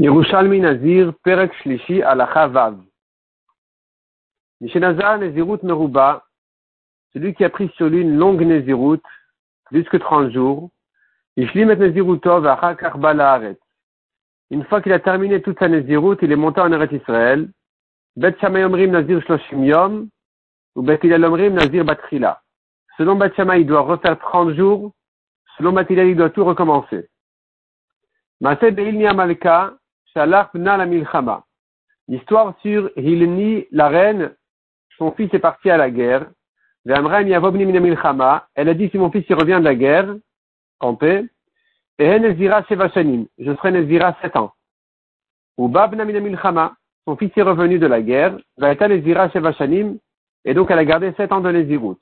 Yerushalmi Nazir, Perek Shlishi, Alacha Vav. Nezirut Meruba, celui qui a pris sur lui une longue Nezirut, plus que 30 jours, Ishlim et Nezirutov, Achakar Balaaret. Une fois qu'il a terminé toute sa Nezirut, il est monté en Eretz Israël. Bet Shammai Nazir Shloshim Yom, ou Bet Hillel Nazir Batrila. Selon Bet Shammai, il doit refaire 30 jours. Selon Bet Hillel, il doit tout recommencer. Amalka, Shalach la Milchama. L'histoire sur Hilni, la reine, son fils est parti à la guerre. Elle a dit si mon fils il revient de la guerre, en paix, et Nezira Shevashanim. Je serai Nezira sept ans. Ou Babna Milchama. Son fils est revenu de la guerre. Ve'eta Nezira Shevashanim. Et donc elle a gardé sept ans de Nezirut.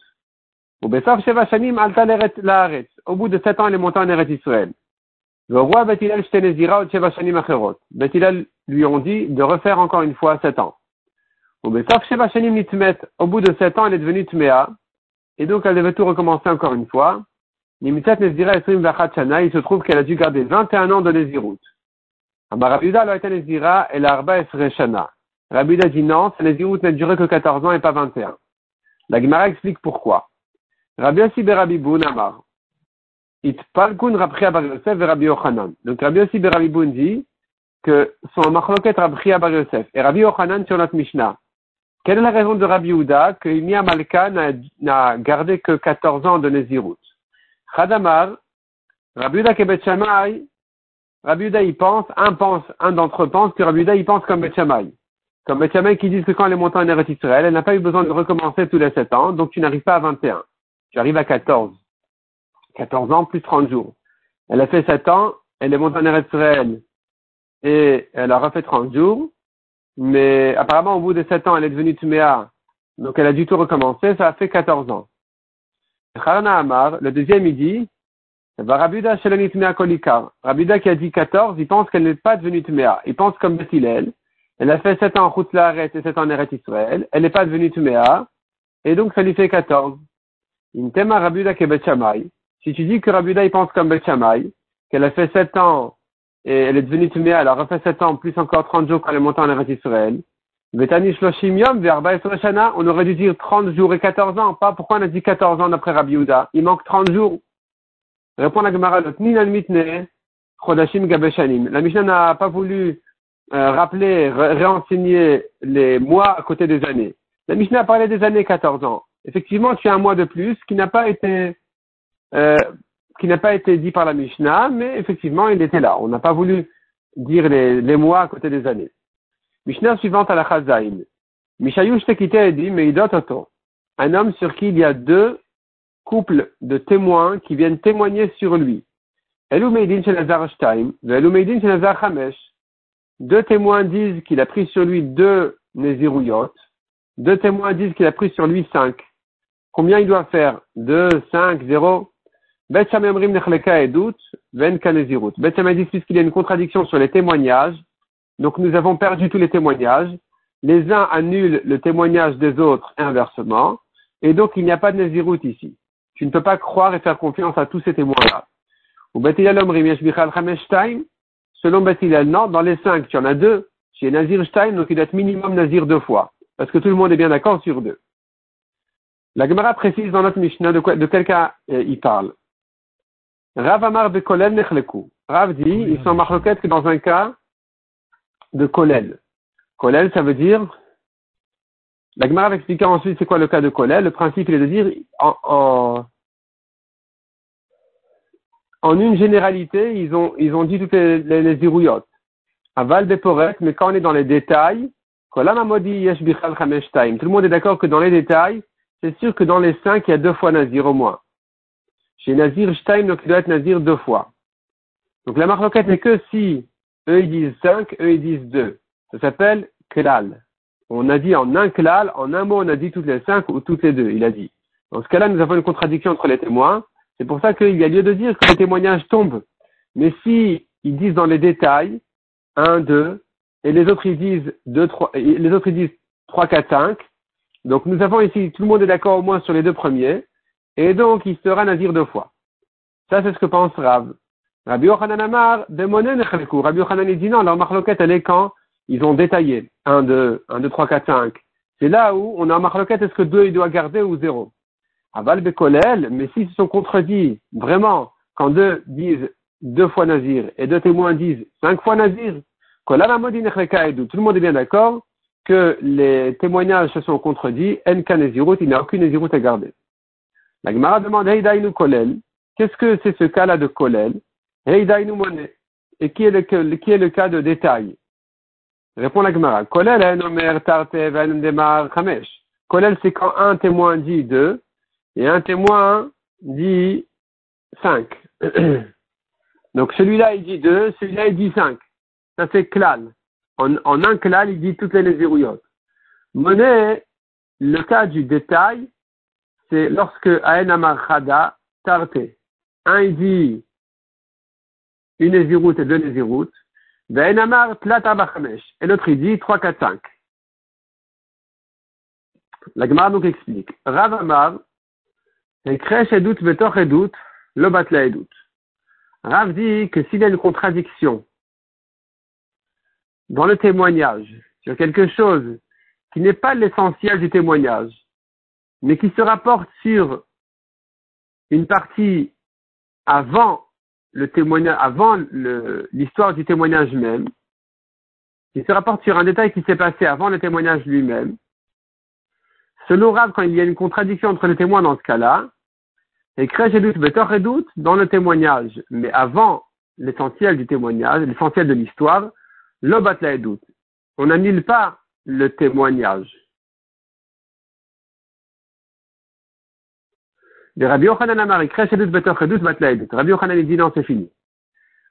Ou Besav Shevashanim Alta Laaretz. Au bout de sept ans, elle est montée en Eretz Israël. Acherot. Bethilel lui ont dit de refaire encore une fois sept ans. Au bout de sept ans, elle est devenue Tmea. Et donc, elle devait tout recommencer encore une fois. Nimitat Nezira Esrim Vachat Shana. Il se trouve qu'elle a dû garder 21 ans de Nezirut. Amarabuda a été Nezira et l'Arba Esre Shana. Rabuda dit non, sa Nezirut n'a duré que 14 ans et pas 21. La Gemara explique pourquoi. Rabbi Yossi Berabiboun Amar. Itpalkun Rabbi Bar Yosef et Rabbi Yochanan. Donc Rabbi Yossi Berabiboun dit que son machloket Rabbi Bar Yosef et Rabbi Yochanan sur notre Mishnah. Quelle est la raison de Rabbi Houda que Imi Malka n'a gardé que 14 ans de Nezirut Khadamar, Rabbi Houda Kebet Shammai, Rabbi Houda y pense, un pense, un d'entre eux pense que Rabbi Houda y pense comme Bet. Comme Bet qui disent que quand elle est montée en Eretz Israël, elle n'a pas eu besoin de recommencer tous les 7 ans, donc tu n'arrives pas à 21. Tu arrives à 14. 14 ans plus 30 jours. Elle a fait 7 ans, elle est montée en Israël et elle a refait 30 jours, mais apparemment au bout de 7 ans, elle est devenue Tuméa, donc elle a du tout recommencer, ça a fait 14 ans. Le deuxième, il dit, Rabuda Kolikar. Rabuda qui a dit 14, il pense qu'elle n'est pas devenue Tuméa. Il pense comme Bethilel. Elle a fait 7 ans route et 7 ans en Eretz Israël. Elle n'est pas devenue Tuméa. Et donc, ça lui fait 14. Intema Rabuda Kebet Shamay. Si tu dis que Rabuda il pense comme Bet Shammai, qu'elle a fait 7 ans et elle est devenue Tuméa, elle a refait 7 ans plus encore 30 jours quand elle est montée en Eretz Israël. Betani Shloshim Yom on aurait dû dire 30 jours et 14 ans. Pas pourquoi on a dit 14 ans d'après Rabbi Yehuda. Il manque 30 jours. Répond la Gemara. La Mishnah n'a pas voulu euh, rappeler, réenseigner les mois à côté des années. La Mishnah a parlé des années 14 ans. Effectivement, tu as un mois de plus qui n'a pas été euh, qui n'a pas été dit par la Mishnah, mais effectivement, il était là. On n'a pas voulu dire les, mois à côté des années. Mishnah suivante à la Chazaïn. Mishayush Tekite dit, mais Un homme sur qui il y a deux couples de témoins qui viennent témoigner sur lui. Elou Meidin Shenazar Shtaim, Elou Meidin Shenazar Hamesh. Deux témoins disent qu'il a pris sur lui deux Néziruyot. Deux témoins disent qu'il a pris sur lui cinq. Combien il doit faire? Deux, cinq, zéro? Bet Shammai Nechleka Edut, Ven Kanezirut. Bet dit puisqu'il y a une contradiction sur les témoignages, donc nous avons perdu tous les témoignages. Les uns annulent le témoignage des autres inversement, et donc il n'y a pas de Nezirut ici. Tu ne peux pas croire et faire confiance à tous ces témoins-là. Ou Bet Selon Bet non, dans les cinq, tu en as deux. Chez Nazir Stein, donc il doit être minimum Nazir deux fois. Parce que tout le monde est bien d'accord sur deux. La Gemara précise dans notre Mishnah de quel cas euh, il parle. Rav Amar de Kolel Nechleku. Rav dit, ils sont marloquettes que dans un cas de Kolel. Kolel, ça veut dire, la Gemara va expliquer ensuite c'est quoi le cas de Kolel. Le principe est de dire, en, en, en, une généralité, ils ont, ils ont dit toutes les, les, les irouillottes. Aval Beporet, mais quand on est dans les détails, Tout le monde est d'accord que dans les détails, c'est sûr que dans les cinq, il y a deux fois Nazir au moins. Chez Nazir Shtaim, donc il doit être Nazir deux fois. Donc la marloquette n'est que si eux ils disent 5, eux ils disent 2. Ça s'appelle klal. On a dit en un klal, en un mot on a dit toutes les cinq ou toutes les deux, il a dit. Dans ce cas-là, nous avons une contradiction entre les témoins. C'est pour ça qu'il y a lieu de dire que les témoignages tombent. Mais si ils disent dans les détails, 1, 2, et les autres ils disent 2, 3, les autres ils disent 3, 4, 5, donc nous avons ici, tout le monde est d'accord au moins sur les deux premiers, et donc il sera nazir deux fois. Ça, c'est ce que pense Rav. Rabbi Yochanan Amar, Rabbi Yochanan dit non, leur marloquette, elle est quand ils ont détaillé. 1, 2, 1, 2, 3, 4, 5. C'est là où on a un est-ce que 2 il doit garder ou 0 Aval Bekolel, mais s'ils se sont contredits, vraiment, quand deux disent deux fois Nazir et deux témoins disent cinq fois Nazir, tout le monde est bien d'accord que les témoignages se sont contredits, il n'y a aucune Nezirut à garder. La Gemara demande Heidainu Kolel, qu'est-ce que c'est ce cas-là de Kolel? Heidainu Monet, et qui est, le, qui est le cas de détail? Répond la Gemara. Chamesh. Kolel, c'est quand un témoin dit deux, et un témoin dit cinq. Donc celui-là, il dit deux, celui-là, il dit cinq. Ça, c'est klal. En, un klal, il dit toutes les nézérouillottes. Monnaie, le cas du détail, c'est lorsque Aen Amar Chada, Tarte. Un, il dit une nézéroute et deux nézéroutes. Aen Amar Et l'autre, il dit trois, quatre, cinq. La Gemara donc explique. Rav Amar, le Rav dit que s'il y a une contradiction dans le témoignage sur quelque chose qui n'est pas l'essentiel du témoignage, mais qui se rapporte sur une partie avant le témoignage, avant l'histoire du témoignage même, qui se rapporte sur un détail qui s'est passé avant le témoignage lui-même, selon Rav, quand il y a une contradiction entre les témoins dans ce cas-là, et et doute dans le témoignage, mais avant l'essentiel du témoignage, l'essentiel de l'histoire, l'obat doute. On n'annule pas le témoignage. De Rabbi Yochanan Amari, Rabbi Yochanan dit non, c'est fini.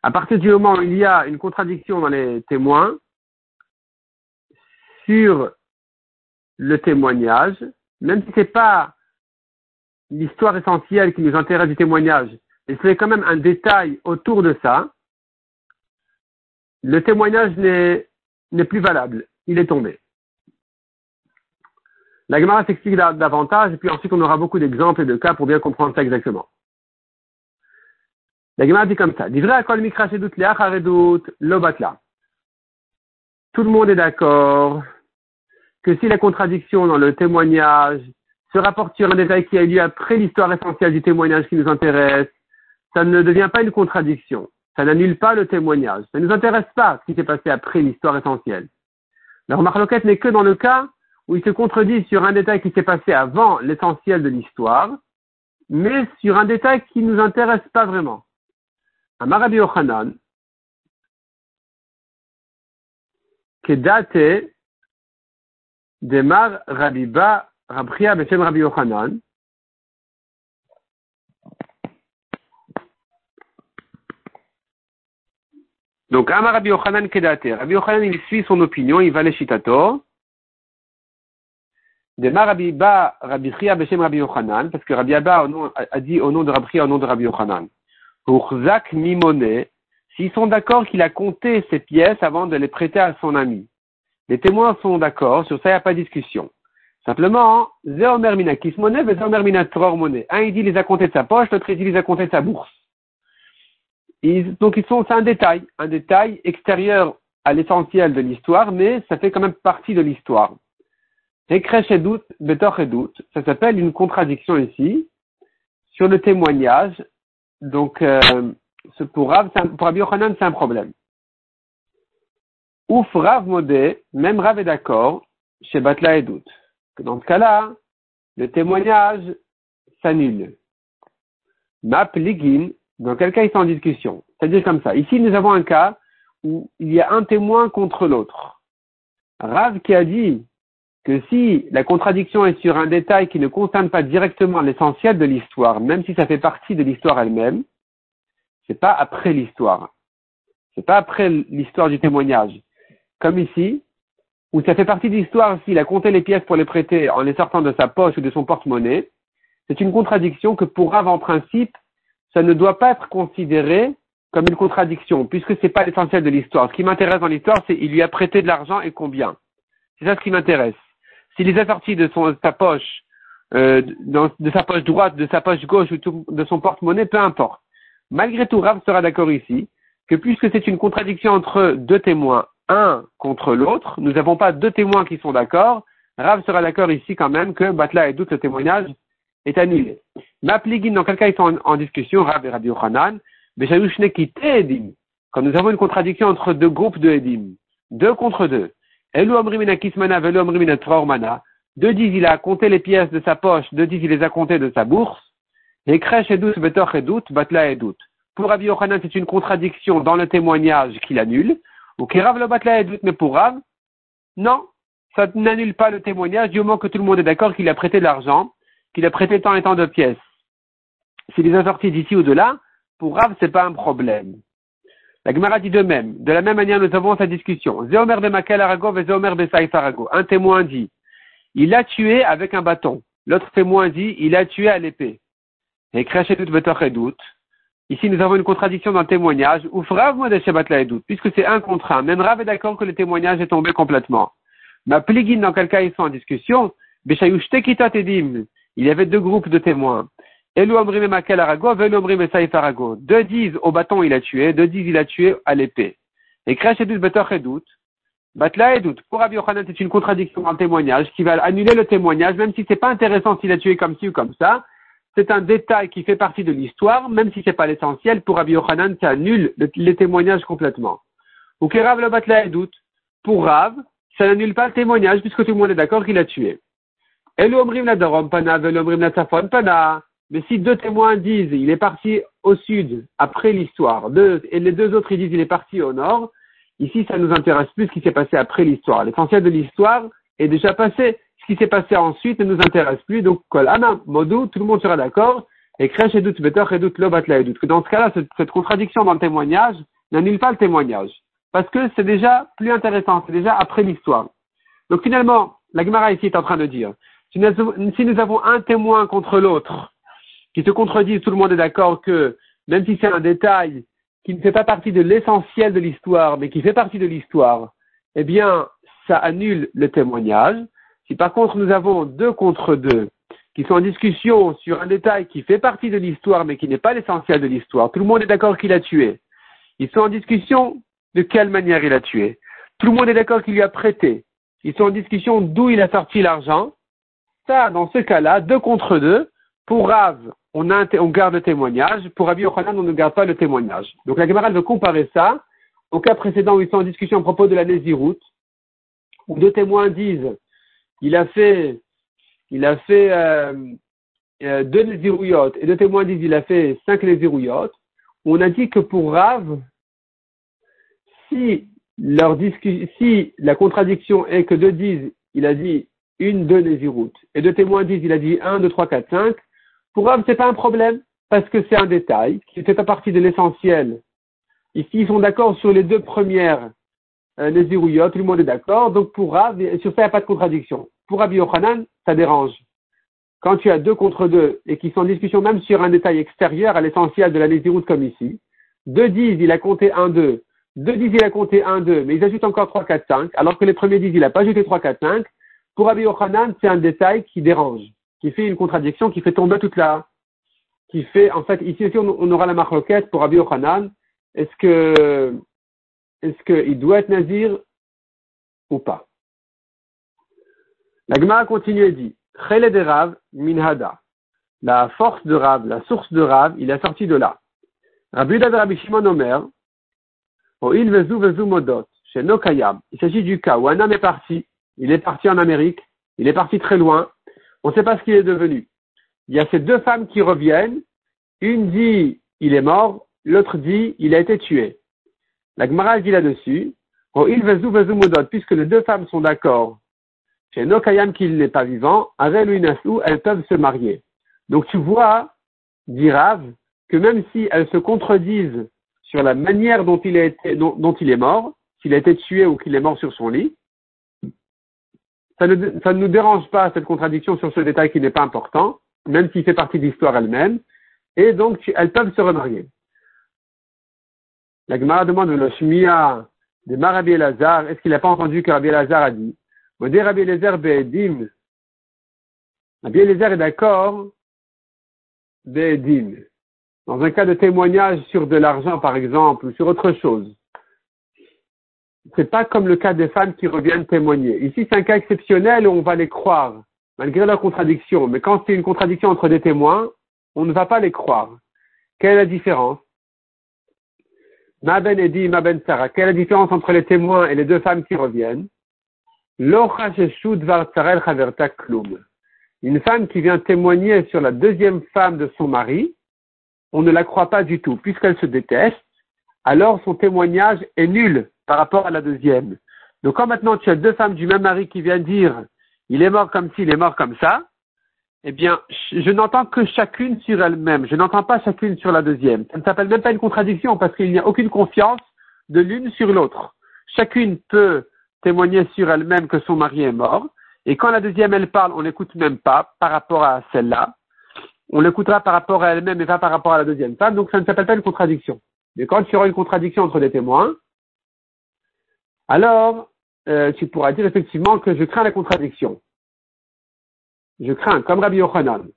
À partir du moment où il y a une contradiction dans les témoins sur le témoignage, même si c'est pas l'histoire essentielle qui nous intéresse du témoignage, et c'est quand même un détail autour de ça, le témoignage n'est plus valable. Il est tombé. La Gemara s'explique davantage, et puis ensuite on aura beaucoup d'exemples et de cas pour bien comprendre ça exactement. La Gemara dit comme ça. Tout le monde est d'accord que si la contradiction dans le témoignage se rapporte sur un détail qui a eu lieu après l'histoire essentielle du témoignage qui nous intéresse, ça ne devient pas une contradiction. Ça n'annule pas le témoignage. Ça ne nous intéresse pas ce qui s'est passé après l'histoire essentielle. La remarque n'est que dans le cas où il se contredit sur un détail qui s'est passé avant l'essentiel de l'histoire, mais sur un détail qui ne nous intéresse pas vraiment. Amarabi Ochanan, date Demar Rabiba Rabria Beshem Rabbi Yochanan. Donc, Amar Rabbi Yochanan Kedate. Rabbi Yochanan, il suit son opinion, il va les chitato. Demar Rabbi Ba Rabbi Chia Beshem Rabbi Yochanan, parce que Rabbi Abba a dit au nom de Rabbi au nom de Rabbi Yochanan. Pour Zak Mimone, s'ils sont d'accord qu'il a compté ses pièces avant de les prêter à son ami. Les témoins sont d'accord, sur ça il n'y a pas de discussion. Simplement, Zéomer Minakis monnaie, Zéomer Minatror monnaie. Un, il dit, les a comptés de sa poche, l'autre, il dit, les a comptés de sa bourse. donc, ils sont, c'est un détail, un détail extérieur à l'essentiel de l'histoire, mais ça fait quand même partie de l'histoire. Ça s'appelle une contradiction ici, sur le témoignage. Donc, euh, pour Rav, pour Rabbi c'est un problème. Ouf, Rav Modé, même Rav est d'accord, chez Batla et doute dans ce cas-là, le témoignage s'annule. Map ligin, dans quel cas ils sont en discussion? C'est-à-dire comme ça. Ici, nous avons un cas où il y a un témoin contre l'autre. Rav qui a dit que si la contradiction est sur un détail qui ne concerne pas directement l'essentiel de l'histoire, même si ça fait partie de l'histoire elle-même, c'est pas après l'histoire. C'est pas après l'histoire du témoignage. Comme ici, où ça fait partie de l'histoire s'il a compté les pièces pour les prêter en les sortant de sa poche ou de son porte-monnaie, c'est une contradiction que pour Rav en principe, ça ne doit pas être considéré comme une contradiction, puisque ce n'est pas l'essentiel de l'histoire. Ce qui m'intéresse dans l'histoire, c'est il lui a prêté de l'argent et combien. C'est ça ce qui m'intéresse. S'il les a sortis de, son, sa poche, euh, de sa poche droite, de sa poche gauche ou de son porte-monnaie, peu importe. Malgré tout, Rav sera d'accord ici que puisque c'est une contradiction entre deux témoins, un contre l'autre, nous n'avons pas deux témoins qui sont d'accord, Rav sera d'accord ici quand même que Batla et doute le témoignage est annulé. Mapligin, dans quel cas ils sont en, discussion, Rav et Rabbi Yochanan, Edim, quand nous avons une contradiction entre deux groupes de Edim, deux contre deux, Deux disent il a compté les pièces de sa poche, deux disent il les a comptées de sa bourse, et Kresh et et Batla et doute. Pour Rabbi Yochanan, c'est une contradiction dans le témoignage qu'il annule, ou Kirav le Batla et doute, mais pour Rav, non, ça n'annule pas le témoignage du moment que tout le monde est d'accord qu'il a prêté de l'argent, qu'il a prêté tant et tant de pièces. S'il les a sortis d'ici ou de là, pour Rav, c'est pas un problème. La Gemara dit de même. De la même manière, nous avons sa discussion. Zéomer de Makel Arago et Zéomer de Arago. Un témoin dit, il a tué avec un bâton. L'autre témoin dit, il a tué à l'épée. Et et doute. Ici, nous avons une contradiction dans le témoignage. Ou Rav de Shabbat la doute, puisque c'est un contre un. Même Rav est d'accord que le témoignage est tombé complètement. Ma pligin, dans quel cas ils sont en discussion, il y avait deux groupes de témoins. Deux disent au bâton il a tué, deux disent il a tué à l'épée. Et Kresh et doute. Batla et doute. Pour Rabbi Yochanan, c'est une contradiction dans le témoignage qui va annuler le témoignage, même si c'est pas intéressant s'il a tué comme ci ou comme ça. C'est un détail qui fait partie de l'histoire, même si c'est pas l'essentiel. Pour Rabbi Yochanan, ça annule les témoignages complètement. Ou Rav le Batla et. Pour Rav, ça n'annule pas le témoignage puisque tout le monde est d'accord qu'il a tué. pana, Mais si deux témoins disent il est parti au sud après l'histoire, et les deux autres ils disent il est parti au nord, ici ça nous intéresse plus ce qui s'est passé après l'histoire. L'essentiel de l'histoire est déjà passé. Ce qui s'est passé ensuite ne nous intéresse plus. Donc, kol modou, tout le monde sera d'accord. Et crèche et doute, better et doute, lobatla et doute. Dans ce cas-là, cette contradiction dans le témoignage n'annule pas le témoignage parce que c'est déjà plus intéressant, c'est déjà après l'histoire. Donc finalement, la Gemara ici est en train de dire, si nous avons un témoin contre l'autre, qui se contredisent, tout le monde est d'accord que, même si c'est un détail qui ne fait pas partie de l'essentiel de l'histoire, mais qui fait partie de l'histoire, eh bien, ça annule le témoignage. Si par contre nous avons deux contre deux, qui sont en discussion sur un détail qui fait partie de l'histoire, mais qui n'est pas l'essentiel de l'histoire, tout le monde est d'accord qu'il a tué. Ils sont en discussion de quelle manière il a tué. Tout le monde est d'accord qu'il lui a prêté. Ils sont en discussion d'où il a sorti l'argent. Ça, dans ce cas-là, deux contre deux. Pour Rav, on, garde le témoignage. Pour Rabbi Yochanan, on ne garde pas le témoignage. Donc la camarade veut comparer ça au cas précédent où ils sont en discussion à propos de la Néziroute, où deux témoins disent il a fait, il a fait euh, euh, deux Nézirouillottes, et deux témoins disent il a fait cinq Nézirouillottes. On a dit que pour Rav, si, la contradiction est que deux disent, il a dit une, deux Nézirut, et deux témoins disent, il a dit un, deux, trois, quatre, cinq, pour ce c'est pas un problème, parce que c'est un détail qui ne fait pas partie de l'essentiel. Ici, ils sont d'accord sur les deux premières euh, tout le monde est d'accord, donc pour Rav, sur ça, il n'y a pas de contradiction. Pour Rabbi Yochanan, ça dérange. Quand tu as deux contre deux et qui sont en discussion même sur un détail extérieur à l'essentiel de la Nézirut comme ici, deux disent, il a compté un, deux, deux disent il a compté 1, 2, mais ils ajoutent encore 3, 4, 5, alors que les premiers disent il n'a pas ajouté 3, 4, 5. Pour Rabbi Yochanan, c'est un détail qui dérange, qui fait une contradiction, qui fait tomber toute la, qui fait, en fait, ici aussi on, aura la marloquette pour Rabbi Yochanan. Est-ce que, est-ce qu'il doit être nazir ou pas? La Gemara continue et dit, Chele de Rav minhada. La force de Rav, la source de Rav, il est sorti de là. Rabbi Rabbi Shimon Omer, il s'agit du cas où un est parti, il est parti en Amérique, il est parti très loin, on ne sait pas ce qu'il est devenu. Il y a ces deux femmes qui reviennent, une dit il est mort, l'autre dit il a été tué. La Gemara dit là-dessus, puisque les deux femmes sont d'accord chez Nokayam qu'il n'est pas vivant, avec elles peuvent se marier. Donc tu vois, dit Rav, que même si elles se contredisent sur la manière dont il, dont, il est mort, s'il a été tué ou qu'il est mort sur son lit, ça ne, nous dérange pas cette contradiction sur ce détail qui n'est pas important, même s'il fait partie de l'histoire elle-même, et donc elles peuvent se remarier. La Gemara demande le Shmiya de Marabi Elazar, est-ce qu'il n'a pas entendu que Rabbi Elazar a dit? Rabbi Elazar Be'edim. Rabbi Elazar est d'accord Be'edim. dans un cas de témoignage sur de l'argent, par exemple, ou sur autre chose, c'est pas comme le cas des femmes qui reviennent témoigner. Ici, c'est un cas exceptionnel où on va les croire, malgré leur contradiction. Mais quand c'est une contradiction entre des témoins, on ne va pas les croire. Quelle est la différence? Ma ben ma ben Sarah. Quelle est la différence entre les témoins et les deux femmes qui reviennent? Une femme qui vient témoigner sur la deuxième femme de son mari, on ne la croit pas du tout, puisqu'elle se déteste, alors son témoignage est nul par rapport à la deuxième. Donc quand maintenant tu as deux femmes du même mari qui viennent dire il est mort comme ci, il est mort comme ça, eh bien, je n'entends que chacune sur elle-même. Je n'entends pas chacune sur la deuxième. Ça ne s'appelle même pas une contradiction parce qu'il n'y a aucune confiance de l'une sur l'autre. Chacune peut témoigner sur elle-même que son mari est mort. Et quand la deuxième, elle parle, on n'écoute même pas par rapport à celle-là. On l'écoutera par rapport à elle-même et pas par rapport à la deuxième femme. Donc ça ne s'appelle pas une contradiction. Mais quand il y aura une contradiction entre les témoins, alors euh, tu pourras dire effectivement que je crains la contradiction je crains, comme Rabbi Yochanan,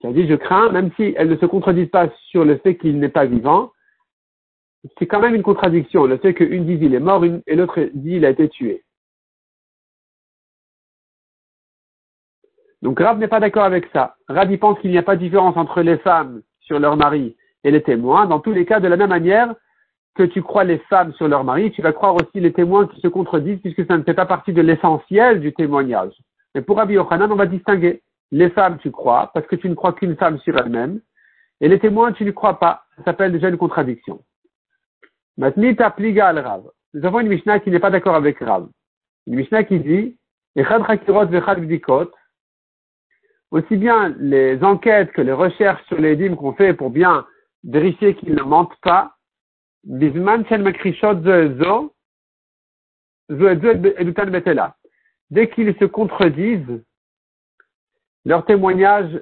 qui a dit je crains, même si elles ne se contredisent pas sur le fait qu'il n'est pas vivant, c'est quand même une contradiction, le fait qu'une dit il est mort et l'autre dit il a été tué. Donc Rab n'est pas d'accord avec ça. Rab pense qu'il n'y a pas de différence entre les femmes sur leur mari et les témoins. Dans tous les cas, de la même manière que tu crois les femmes sur leur mari, tu vas croire aussi les témoins qui se contredisent puisque ça ne fait pas partie de l'essentiel du témoignage. Mais pour Rabbi Yochanan, on va distinguer. Les femmes, tu crois, parce que tu ne crois qu'une femme sur elle-même. Et les témoins, tu ne crois pas. Ça s'appelle déjà une contradiction. Matnita pliga al Rav. Nous avons une Mishnah qui n'est pas d'accord avec Rav. Une Mishnah qui dit, aussi bien les enquêtes que les recherches sur les dîmes qu'on fait pour bien vérifier qu'ils ne mentent pas, dès qu'ils se contredisent, leur témoignage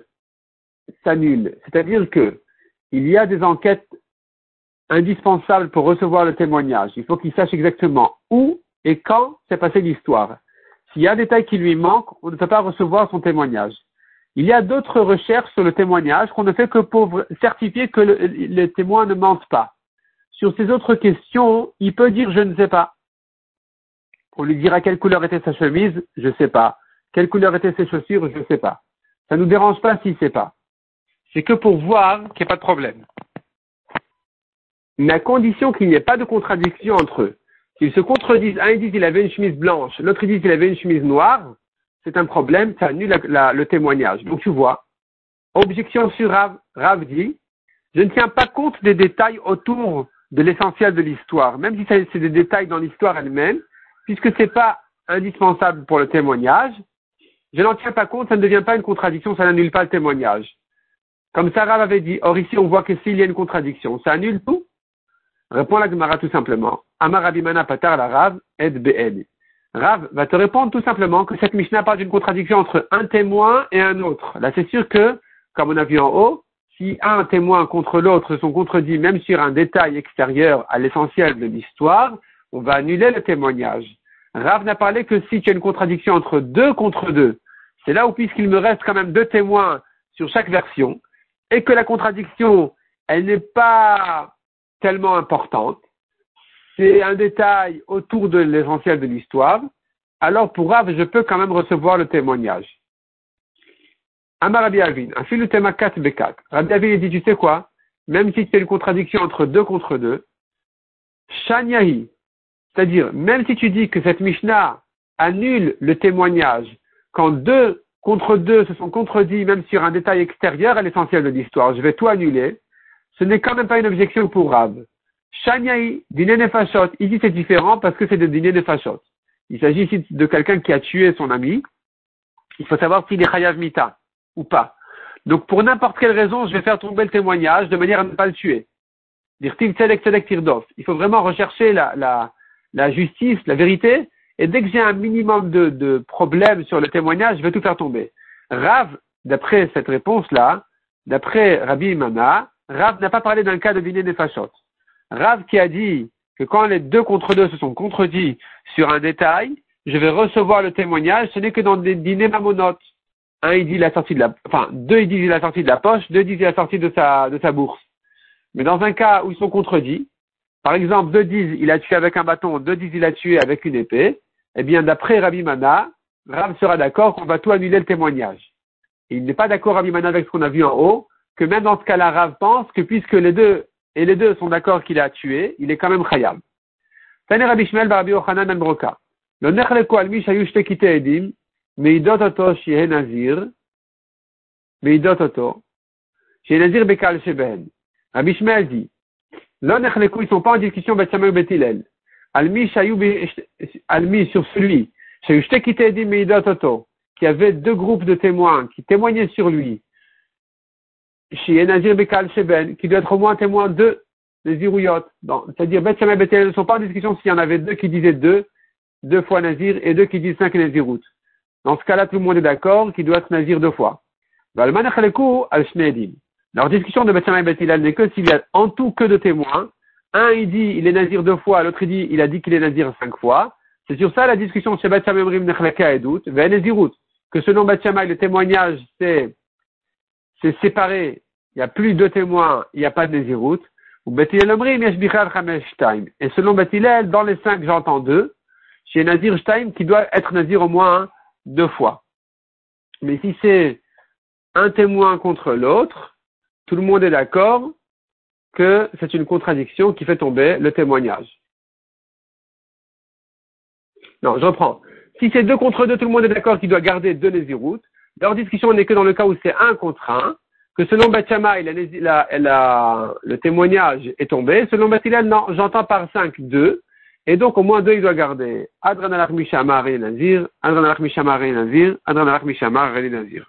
s'annule. C'est-à-dire que il y a des enquêtes indispensables pour recevoir le témoignage. Il faut qu'il sache exactement où et quand s'est passée l'histoire. S'il y a un détail qui lui manque, on ne peut pas recevoir son témoignage. Il y a d'autres recherches sur le témoignage qu'on ne fait que pour certifier que les témoins ne mentent pas. Sur ces autres questions, il peut dire je ne sais pas. On lui dira quelle couleur était sa chemise, je ne sais pas. Quelle couleur étaient ses chaussures, je ne sais pas. Ça ne nous dérange pas s'il ne sait pas. C'est que pour voir qu'il n'y a pas de problème. Mais à condition qu'il n'y ait pas de contradiction entre eux. S'ils se contredisent, un dit qu'il avait une chemise blanche, l'autre dit qu'il avait une chemise noire, c'est un problème, ça annule le témoignage. Donc tu vois, objection sur Rav, Rav dit, je ne tiens pas compte des détails autour de l'essentiel de l'histoire, même si c'est des détails dans l'histoire elle-même, puisque ce n'est pas indispensable pour le témoignage, je n'en tiens pas compte, ça ne devient pas une contradiction, ça n'annule pas le témoignage. Comme Sarah avait dit, or ici on voit que s'il y a une contradiction, ça annule tout Répond la Gemara tout simplement. Amar Abimana Patar la Rav et. Rav va te répondre tout simplement que cette Mishnah parle d'une contradiction entre un témoin et un autre. Là c'est sûr que, comme on a vu en haut, si un témoin contre l'autre sont contredits même sur un détail extérieur à l'essentiel de l'histoire, on va annuler le témoignage. Rav n'a parlé que si tu as une contradiction entre deux contre deux. C'est là où, puisqu'il me reste quand même deux témoins sur chaque version, et que la contradiction, elle n'est pas tellement importante, c'est un détail autour de l'essentiel de l'histoire, alors pour Rav, je peux quand même recevoir le témoignage. Amar Rabbi Avin, un fil 4 B4. Rabbi Avin dit, tu sais quoi? Même si c'est une contradiction entre deux contre deux, Shanyahi, c'est-à-dire, même si tu dis que cette Mishnah annule le témoignage, quand deux contre deux se sont contredits, même sur un détail extérieur à l'essentiel de l'histoire, je vais tout annuler, ce n'est quand même pas une objection pour Rab. Shanyai, dîner nefashot, ici c'est différent parce que c'est de dîner nefashot. Il s'agit ici de quelqu'un qui a tué son ami. Il faut savoir s'il est chayav mita ou pas. Donc pour n'importe quelle raison, je vais faire tomber le témoignage de manière à ne pas le tuer. Il faut vraiment rechercher la, justice, la vérité, et dès que j'ai un minimum de, problèmes sur le témoignage, je vais tout faire tomber. Rav, d'après cette réponse-là, d'après Rabbi Imana, Rav n'a pas parlé d'un cas de des fachotes. Rav qui a dit que quand les deux contre deux se sont contredits sur un détail, je vais recevoir le témoignage, ce n'est que dans des dîners mamonotes. Un, il dit la sortie de la, enfin, deux, il dit la sortie de la poche, deux, dit la sortie de sa, de sa bourse. Mais dans un cas où ils sont contredits, par exemple, deux disent il a tué avec un bâton, deux disent il a tué avec une épée, eh bien, d'après Rabbi Mana, Rav sera d'accord qu'on va tout annuler le témoignage. il n'est pas d'accord, Rabbi Mana, avec ce qu'on a vu en haut, que même dans ce cas-là, Rav pense que puisque les deux, et les deux sont d'accord qu'il a tué, il est quand même khayab. Meidot oto shihe nazir, meidot oto, shihe nazir bekal sheben. Rabbi Shmuel dit, nechleko, ils sont pas en discussion Betsamel Betilel. Al mi shayu al mi sur celui, qui avait deux groupes de témoins qui témoignaient sur lui, Nazir Bekal Sheben, qui doit être au moins témoin de les. C'est-à-dire, Bet Shammai Bet ne sont pas en discussion s'il y en avait deux qui disaient deux, deux fois Nazir, et deux qui disent cinq Nazirout. Dans ce cas-là, tout le monde est d'accord qu'il doit être Nazir deux fois. Leur discussion de Bet Shammai Bet n'est que s'il y a en tout que deux témoins. Un, il dit il est Nazir deux fois, l'autre, il dit il a dit qu'il est Nazir cinq fois. C'est sur ça la discussion chez Bet Shammai Mrim Nechleka et Dout, que selon Bet Shammai, le témoignage, c'est c'est séparé, il n'y a plus de témoins, il n'y a pas de Nézirut. Et selon Batilel, dans les cinq, j'entends deux. Chez Nazir Shtaim, qui doit être Nazir au moins deux fois. Mais si c'est un témoin contre l'autre, tout le monde est d'accord que c'est une contradiction qui fait tomber le témoignage. Non, je reprends. Si c'est deux contre deux, tout le monde est d'accord qu'il doit garder deux Nézirut. Leur discussion n'est que dans le cas où c'est un contre un, que selon Bachama, le témoignage est tombé. Selon Batilal, non, j'entends par cinq deux. Et donc, au moins deux, il doit garder. Adran alach mishama nazir, Adran alach mishama nazir, Adran alach mishama nazir.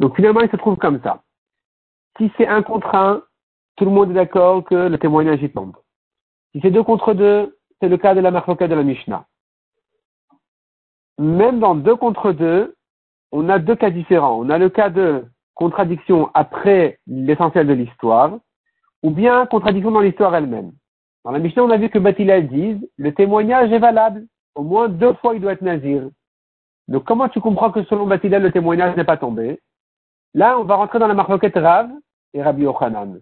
Donc, finalement, il se trouve comme ça. Si c'est un contre un, tout le monde est d'accord que le témoignage y tombe. Si c'est deux contre deux, c'est le cas de la marfoka de la Mishnah même dans deux contre deux, on a deux cas différents. On a le cas de contradiction après l'essentiel de l'histoire, ou bien contradiction dans l'histoire elle-même. Dans la Mishnah, on a vu que Batila dit, le témoignage est valable. Au moins deux fois, il doit être nazir. Donc, comment tu comprends que selon Batila, le témoignage n'est pas tombé? Là, on va rentrer dans la marloquette Rav et Rabbi Ochanan.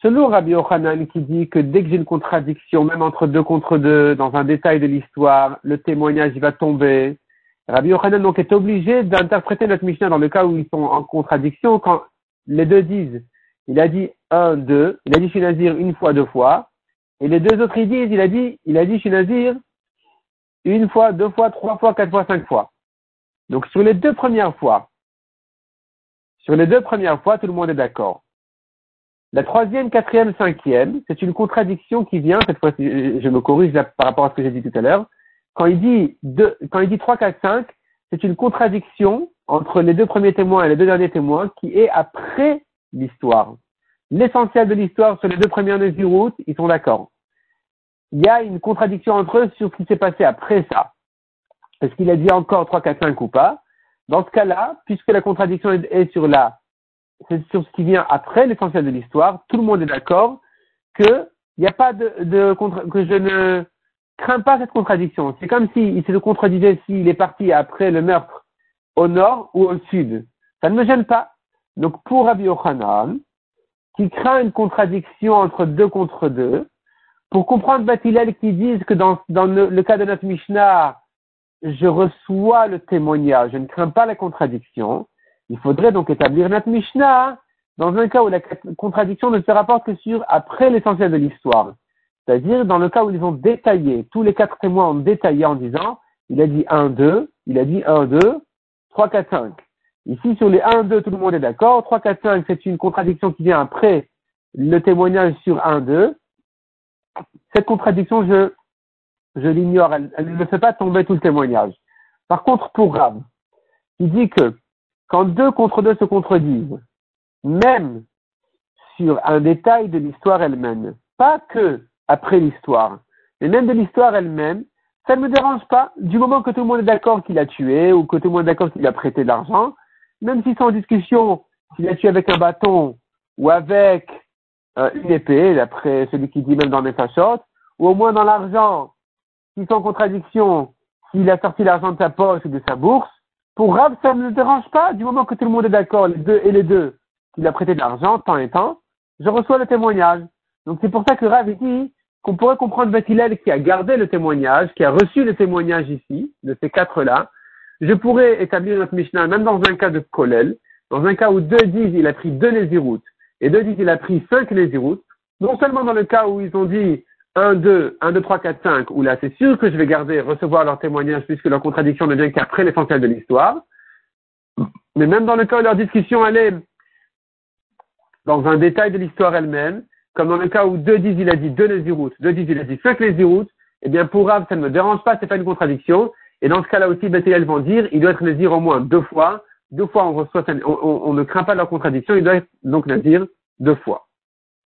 Selon Rabbi Ochanan qui dit que dès que j'ai une contradiction, même entre deux contre deux, dans un détail de l'histoire, le témoignage va tomber. Rabbi Ochanan donc est obligé d'interpréter notre Mishnah dans le cas où ils sont en contradiction quand les deux disent, il a dit un, deux, il a dit Shinazir une fois, deux fois, et les deux autres ils disent, il a dit, il a dit Shinazir une fois, deux fois, trois fois, quatre fois, cinq fois. Donc sur les deux premières fois, sur les deux premières fois, tout le monde est d'accord. La troisième, quatrième, cinquième, c'est une contradiction qui vient, cette fois je me corrige par rapport à ce que j'ai dit tout à l'heure, quand il dit deux, quand il dit 3, 4, 5, c'est une contradiction entre les deux premiers témoins et les deux derniers témoins qui est après l'histoire. L'essentiel de l'histoire sur les deux premières route, ils sont d'accord. Il y a une contradiction entre eux sur ce qui s'est passé après ça. Est-ce qu'il a dit encore 3, 4, 5 ou pas? Dans ce cas-là, puisque la contradiction est sur la c'est sur ce qui vient après l'essentiel de l'histoire, tout le monde est d'accord que il n'y a pas de, de que je ne crains pas cette contradiction. C'est comme s'il se contredisait s'il est parti après le meurtre au nord ou au sud. Ça ne me gêne pas. Donc pour Rabbi Yochanan, qui craint une contradiction entre deux contre deux, pour comprendre Batilel qui disent que dans, dans le, cas de notre Mishnah, je reçois le témoignage, je ne crains pas la contradiction, il faudrait donc établir notre Mishnah dans un cas où la contradiction ne se rapporte que sur après l'essentiel de l'histoire. C'est-à-dire dans le cas où ils ont détaillé, tous les quatre témoins ont détaillé en disant, il a dit 1, 2, il a dit 1, 2, 3, 4, 5. Ici, sur les 1, 2, tout le monde est d'accord. 3, 4, 5, c'est une contradiction qui vient après le témoignage sur 1, 2. Cette contradiction, je, je l'ignore. Elle, ne fait pas tomber tout le témoignage. Par contre, pour Rab, il dit que quand deux contre deux se contredisent, même sur un détail de l'histoire elle-même, pas que après l'histoire, mais même de l'histoire elle-même, ça ne me dérange pas, du moment que tout le monde est d'accord qu'il a tué ou que tout le monde est d'accord qu'il a prêté de l'argent, même si c'est en discussion, s'il a tué avec un bâton ou avec euh, une épée, d'après celui qui dit même dans mes fachottes, ou au moins dans l'argent, s'ils sont en contradiction, s'il a sorti l'argent de sa poche ou de sa bourse, pour Rav, ça ne me dérange pas, du moment que tout le monde est d'accord, les deux et les deux, qu'il a prêté de l'argent, temps et temps, je reçois le témoignage. Donc c'est pour ça que Rav dit qu'on pourrait comprendre Bethilel qui a gardé le témoignage, qui a reçu le témoignage ici, de ces quatre-là. Je pourrais établir notre Mishnah même dans un cas de Kolel, dans un cas où deux disent il a pris deux Néziroutes et deux disent il a pris cinq Néziroutes, non seulement dans le cas où ils ont dit 1, 2, 1, 2, 3, 4, 5, où là c'est sûr que je vais garder, recevoir leur témoignage puisque leur contradiction ne vient qu'après l'essentiel de l'histoire, mais même dans le cas où leur discussion allait dans un détail de l'histoire elle-même, comme dans le cas où deux disent il a dit deux Néziroutes, deux disent il a dit cinq Néziroutes, eh bien pour Rav ça ne me dérange pas, c'est pas une contradiction, et dans ce cas-là aussi, Bethel vont dire, il doit être Nézir au moins deux fois, deux fois on reçoit, on, on, ne craint pas leur contradiction, il doit être donc Nazir deux fois.